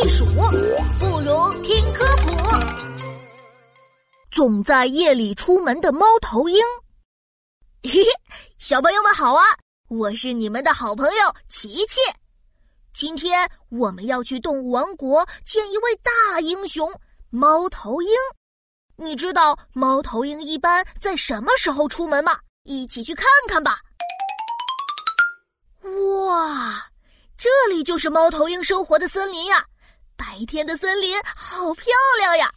地鼠，不如听科普。总在夜里出门的猫头鹰，嘿嘿，小朋友们好啊！我是你们的好朋友琪琪。今天我们要去动物王国见一位大英雄——猫头鹰。你知道猫头鹰一般在什么时候出门吗？一起去看看吧。哇，这里就是猫头鹰生活的森林呀！白天的森林好漂亮呀！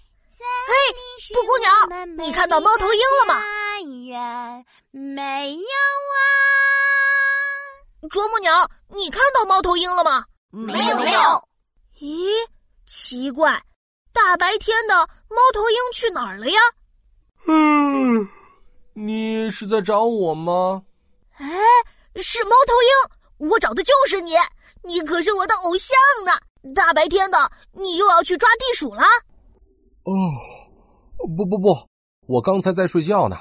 嘿，布谷鸟，你看到猫头鹰了吗？没有啊。啄木鸟，你看到猫头鹰了吗？没有没有。咦，奇怪。大白天的，猫头鹰去哪儿了呀？嗯，你是在找我吗？哎，是猫头鹰，我找的就是你，你可是我的偶像呢！大白天的，你又要去抓地鼠了？哦，不不不，我刚才在睡觉呢。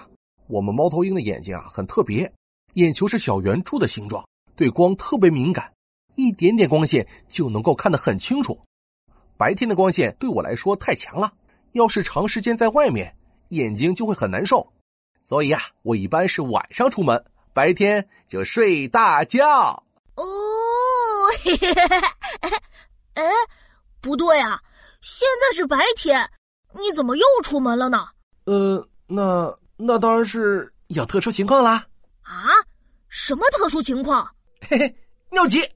我们猫头鹰的眼睛啊很特别，眼球是小圆柱的形状，对光特别敏感，一点点光线就能够看得很清楚。白天的光线对我来说太强了，要是长时间在外面，眼睛就会很难受。所以啊，我一般是晚上出门，白天就睡大觉。哦，嘿嘿嘿嘿，哎，不对啊，现在是白天，你怎么又出门了呢？呃，那那当然是有特殊情况啦。啊？什么特殊情况？嘿嘿，尿急，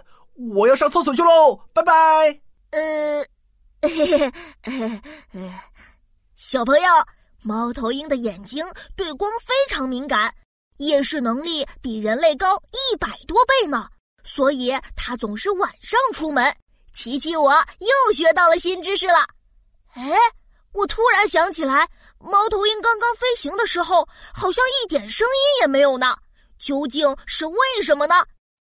我要上厕所去喽，拜拜。呃。嘿嘿嘿，小朋友，猫头鹰的眼睛对光非常敏感，夜视能力比人类高一百多倍呢，所以它总是晚上出门。琪琪，我又学到了新知识了。哎，我突然想起来，猫头鹰刚刚飞行的时候，好像一点声音也没有呢，究竟是为什么呢？